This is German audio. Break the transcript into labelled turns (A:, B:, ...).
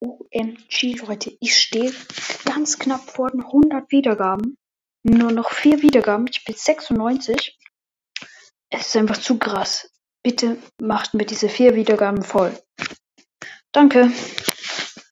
A: OMG, Leute, ich stehe ganz knapp vor den 100 Wiedergaben. Nur noch vier Wiedergaben. Ich bin 96. Es ist einfach zu krass. Bitte macht mir diese vier Wiedergaben voll. Danke.